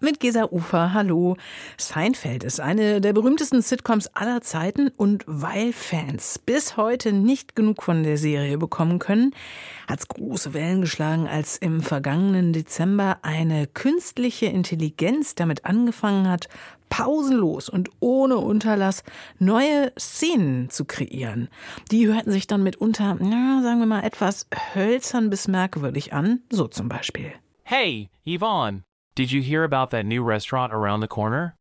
mit Gesa Ufer, hallo. Seinfeld ist eine der berühmtesten Sitcoms aller Zeiten und weil Fans bis heute nicht genug von der Serie bekommen können, hat es große Wellen geschlagen, als im vergangenen Dezember eine künstliche Intelligenz damit angefangen hat, pausenlos und ohne Unterlass neue Szenen zu kreieren. Die hörten sich dann mitunter, na, sagen wir mal, etwas hölzern bis merkwürdig an, so zum Beispiel. Hey, Yvonne. Did you hear about that new restaurant around the corner?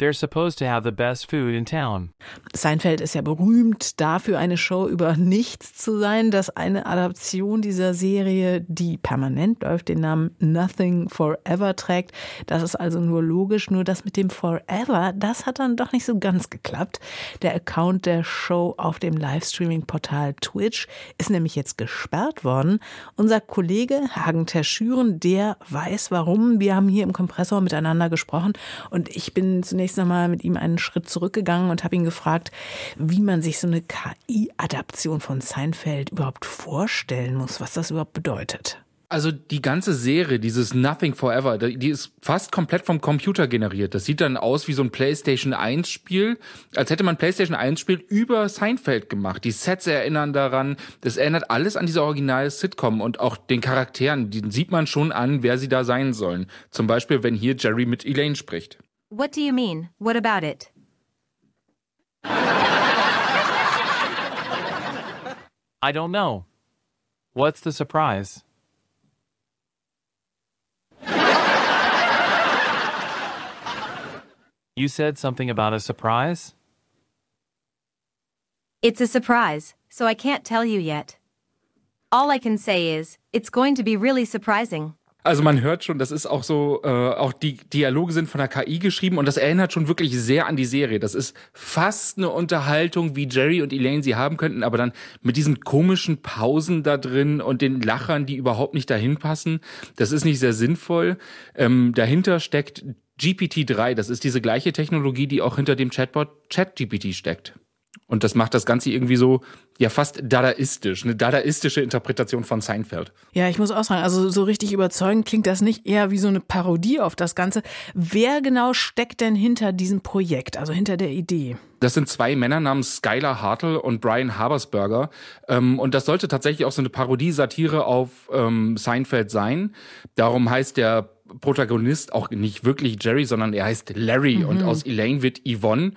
They're supposed to have the best food in town. Seinfeld ist ja berühmt dafür, eine Show über nichts zu sein, dass eine Adaption dieser Serie, die permanent läuft, den Namen Nothing Forever trägt. Das ist also nur logisch, nur das mit dem Forever, das hat dann doch nicht so ganz geklappt. Der Account der Show auf dem Livestreaming-Portal Twitch ist nämlich jetzt gesperrt worden. Unser Kollege Hagen Terschüren, der weiß warum. Wir haben hier im Kompressor miteinander gesprochen und ich bin zunächst zunächst nochmal mit ihm einen Schritt zurückgegangen und habe ihn gefragt, wie man sich so eine KI-Adaption von Seinfeld überhaupt vorstellen muss, was das überhaupt bedeutet. Also die ganze Serie, dieses Nothing Forever, die ist fast komplett vom Computer generiert. Das sieht dann aus wie so ein PlayStation 1 Spiel, als hätte man PlayStation 1 Spiel über Seinfeld gemacht. Die Sets erinnern daran, das erinnert alles an diese originale Sitcom und auch den Charakteren, den sieht man schon an, wer sie da sein sollen. Zum Beispiel, wenn hier Jerry mit Elaine spricht. What do you mean? What about it? I don't know. What's the surprise? you said something about a surprise? It's a surprise, so I can't tell you yet. All I can say is, it's going to be really surprising. Also man hört schon, das ist auch so, äh, auch die Dialoge sind von der KI geschrieben und das erinnert schon wirklich sehr an die Serie. Das ist fast eine Unterhaltung, wie Jerry und Elaine sie haben könnten, aber dann mit diesen komischen Pausen da drin und den Lachern, die überhaupt nicht dahin passen. Das ist nicht sehr sinnvoll. Ähm, dahinter steckt GPT-3. Das ist diese gleiche Technologie, die auch hinter dem Chatbot ChatGPT steckt. Und das macht das Ganze irgendwie so, ja, fast dadaistisch, eine dadaistische Interpretation von Seinfeld. Ja, ich muss auch sagen, also so richtig überzeugend klingt das nicht eher wie so eine Parodie auf das Ganze. Wer genau steckt denn hinter diesem Projekt, also hinter der Idee? Das sind zwei Männer namens Skylar Hartle und Brian Habersberger. Ähm, und das sollte tatsächlich auch so eine Parodie-Satire auf ähm, Seinfeld sein. Darum heißt der Protagonist auch nicht wirklich Jerry, sondern er heißt Larry mhm. und aus Elaine wird Yvonne.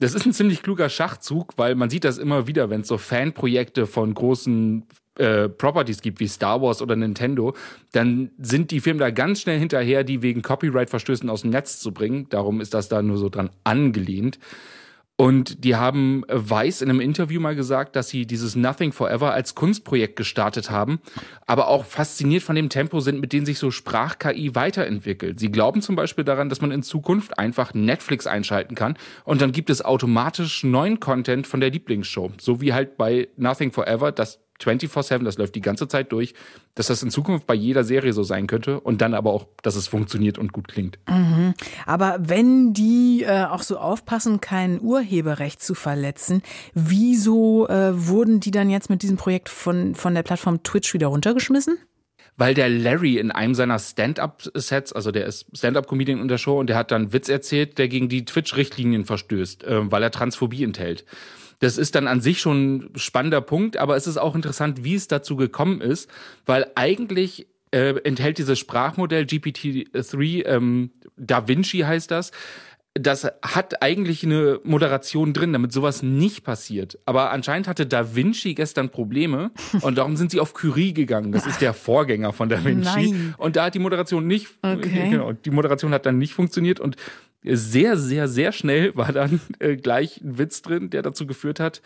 Das ist ein ziemlich kluger Schachzug, weil man sieht das immer wieder, wenn es so Fanprojekte von großen äh, Properties gibt, wie Star Wars oder Nintendo, dann sind die Firmen da ganz schnell hinterher, die wegen Copyright-Verstößen aus dem Netz zu bringen. Darum ist das da nur so dran angelehnt. Und die haben Weiß in einem Interview mal gesagt, dass sie dieses Nothing Forever als Kunstprojekt gestartet haben, aber auch fasziniert von dem Tempo sind, mit dem sich so Sprach-KI weiterentwickelt. Sie glauben zum Beispiel daran, dass man in Zukunft einfach Netflix einschalten kann und dann gibt es automatisch neuen Content von der Lieblingsshow. So wie halt bei Nothing Forever, das 24-7, das läuft die ganze Zeit durch, dass das in Zukunft bei jeder Serie so sein könnte und dann aber auch, dass es funktioniert und gut klingt. Mhm. Aber wenn die äh, auch so aufpassen, kein Urheberrecht zu verletzen, wieso äh, wurden die dann jetzt mit diesem Projekt von, von der Plattform Twitch wieder runtergeschmissen? weil der Larry in einem seiner Stand-up-Sets, also der ist Stand-up-Comedian in der Show und der hat dann Witz erzählt, der gegen die Twitch-Richtlinien verstößt, äh, weil er Transphobie enthält. Das ist dann an sich schon ein spannender Punkt, aber es ist auch interessant, wie es dazu gekommen ist, weil eigentlich äh, enthält dieses Sprachmodell GPT-3, ähm, Da Vinci heißt das, das hat eigentlich eine Moderation drin, damit sowas nicht passiert. Aber anscheinend hatte Da Vinci gestern Probleme und darum sind sie auf Curie gegangen. Das ist der Vorgänger von Da Vinci. Nein. Und da hat die Moderation nicht, okay. genau, die Moderation hat dann nicht funktioniert und sehr, sehr, sehr schnell war dann äh, gleich ein Witz drin, der dazu geführt hat,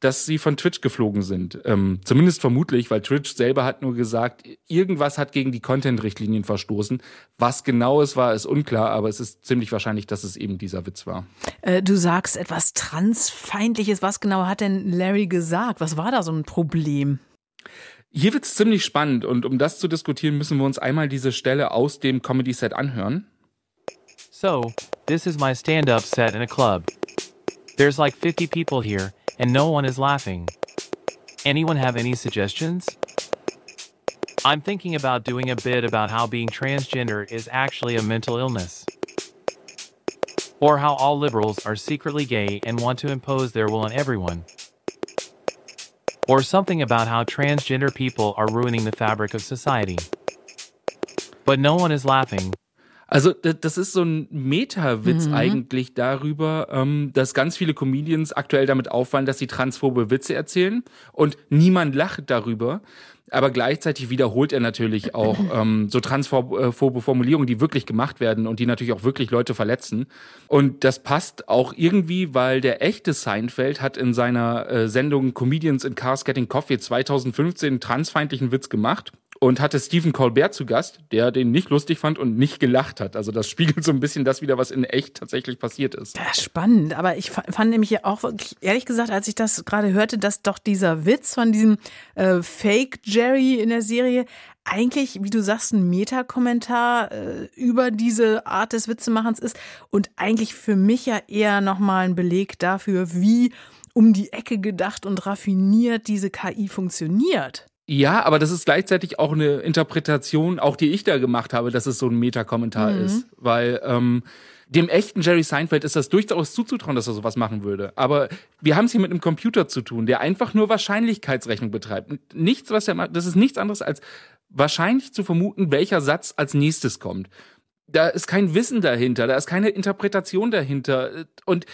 dass sie von Twitch geflogen sind. Ähm, zumindest vermutlich, weil Twitch selber hat nur gesagt, irgendwas hat gegen die Content-Richtlinien verstoßen. Was genau es war, ist unklar, aber es ist ziemlich wahrscheinlich, dass es eben dieser Witz war. Äh, du sagst etwas Transfeindliches. Was genau hat denn Larry gesagt? Was war da so ein Problem? Hier wird's ziemlich spannend und um das zu diskutieren, müssen wir uns einmal diese Stelle aus dem Comedy-Set anhören. So, this is my stand up set in a club. There's like 50 people here, and no one is laughing. Anyone have any suggestions? I'm thinking about doing a bit about how being transgender is actually a mental illness. Or how all liberals are secretly gay and want to impose their will on everyone. Or something about how transgender people are ruining the fabric of society. But no one is laughing. Also das ist so ein Meta-Witz mhm. eigentlich darüber, ähm, dass ganz viele Comedians aktuell damit auffallen, dass sie transphobe Witze erzählen und niemand lacht darüber. Aber gleichzeitig wiederholt er natürlich auch ähm, so transphobe Formulierungen, die wirklich gemacht werden und die natürlich auch wirklich Leute verletzen. Und das passt auch irgendwie, weil der echte Seinfeld hat in seiner äh, Sendung Comedians in Cars Getting Coffee 2015 einen transfeindlichen Witz gemacht und hatte Stephen Colbert zu Gast, der den nicht lustig fand und nicht gelacht hat. Also das spiegelt so ein bisschen das wieder, was in echt tatsächlich passiert ist. Ja, spannend. Aber ich fand nämlich auch wirklich, ehrlich gesagt, als ich das gerade hörte, dass doch dieser Witz von diesem äh, Fake Jerry in der Serie eigentlich, wie du sagst, ein Meta-Kommentar äh, über diese Art des Witzemachens ist und eigentlich für mich ja eher nochmal ein Beleg dafür, wie um die Ecke gedacht und raffiniert diese KI funktioniert. Ja, aber das ist gleichzeitig auch eine Interpretation, auch die ich da gemacht habe, dass es so ein Meta-Kommentar mhm. ist. Weil ähm, dem echten Jerry Seinfeld ist das durchaus zuzutrauen, dass er sowas machen würde. Aber wir haben es hier mit einem Computer zu tun, der einfach nur Wahrscheinlichkeitsrechnung betreibt. Nichts, was er macht, das ist nichts anderes als wahrscheinlich zu vermuten, welcher Satz als nächstes kommt. Da ist kein Wissen dahinter, da ist keine Interpretation dahinter. Und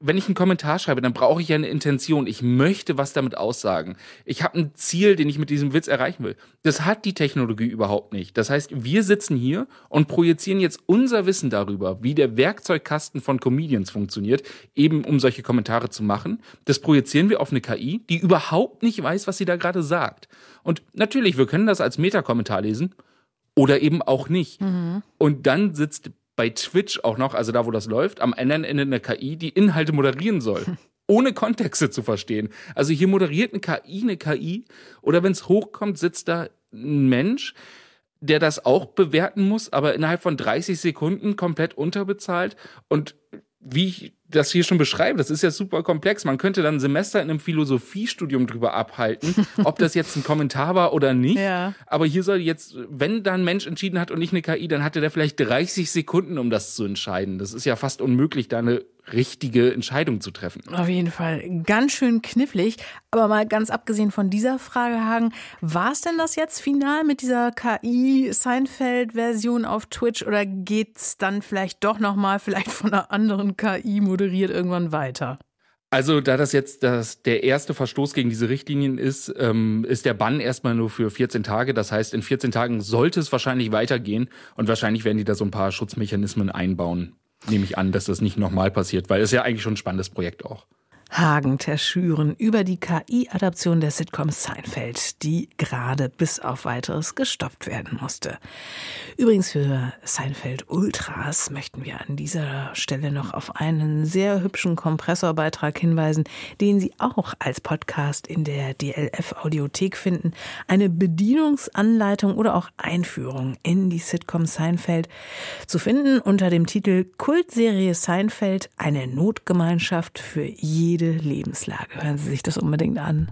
wenn ich einen Kommentar schreibe, dann brauche ich ja eine Intention. Ich möchte was damit aussagen. Ich habe ein Ziel, den ich mit diesem Witz erreichen will. Das hat die Technologie überhaupt nicht. Das heißt, wir sitzen hier und projizieren jetzt unser Wissen darüber, wie der Werkzeugkasten von Comedians funktioniert, eben um solche Kommentare zu machen. Das projizieren wir auf eine KI, die überhaupt nicht weiß, was sie da gerade sagt. Und natürlich, wir können das als Metakommentar lesen oder eben auch nicht. Mhm. Und dann sitzt bei Twitch auch noch, also da, wo das läuft, am anderen Ende eine KI, die Inhalte moderieren soll. ohne Kontexte zu verstehen. Also hier moderiert eine KI eine KI oder wenn es hochkommt, sitzt da ein Mensch, der das auch bewerten muss, aber innerhalb von 30 Sekunden komplett unterbezahlt und wie ich das hier schon beschreibe, das ist ja super komplex. Man könnte dann ein Semester in einem Philosophiestudium drüber abhalten, ob das jetzt ein Kommentar war oder nicht. Ja. Aber hier soll jetzt, wenn da ein Mensch entschieden hat und nicht eine KI, dann hatte der vielleicht 30 Sekunden, um das zu entscheiden. Das ist ja fast unmöglich, da eine richtige Entscheidung zu treffen. Auf jeden Fall ganz schön knifflig. Aber mal ganz abgesehen von dieser Frage, Hagen, war es denn das jetzt final mit dieser KI-Seinfeld-Version auf Twitch oder geht es dann vielleicht doch nochmal, vielleicht von einer anderen KI moderiert irgendwann weiter? Also, da das jetzt das, der erste Verstoß gegen diese Richtlinien ist, ähm, ist der Bann erstmal nur für 14 Tage. Das heißt, in 14 Tagen sollte es wahrscheinlich weitergehen und wahrscheinlich werden die da so ein paar Schutzmechanismen einbauen nehme ich an, dass das nicht nochmal passiert, weil es ja eigentlich schon ein spannendes Projekt auch. Hagen Terschüren über die KI-Adaption der Sitcom Seinfeld, die gerade bis auf weiteres gestoppt werden musste. Übrigens für Seinfeld Ultras möchten wir an dieser Stelle noch auf einen sehr hübschen Kompressorbeitrag hinweisen, den Sie auch als Podcast in der DLF Audiothek finden. Eine Bedienungsanleitung oder auch Einführung in die Sitcom Seinfeld zu finden unter dem Titel Kultserie Seinfeld, eine Notgemeinschaft für jede jede Lebenslage. Hören Sie sich das unbedingt an.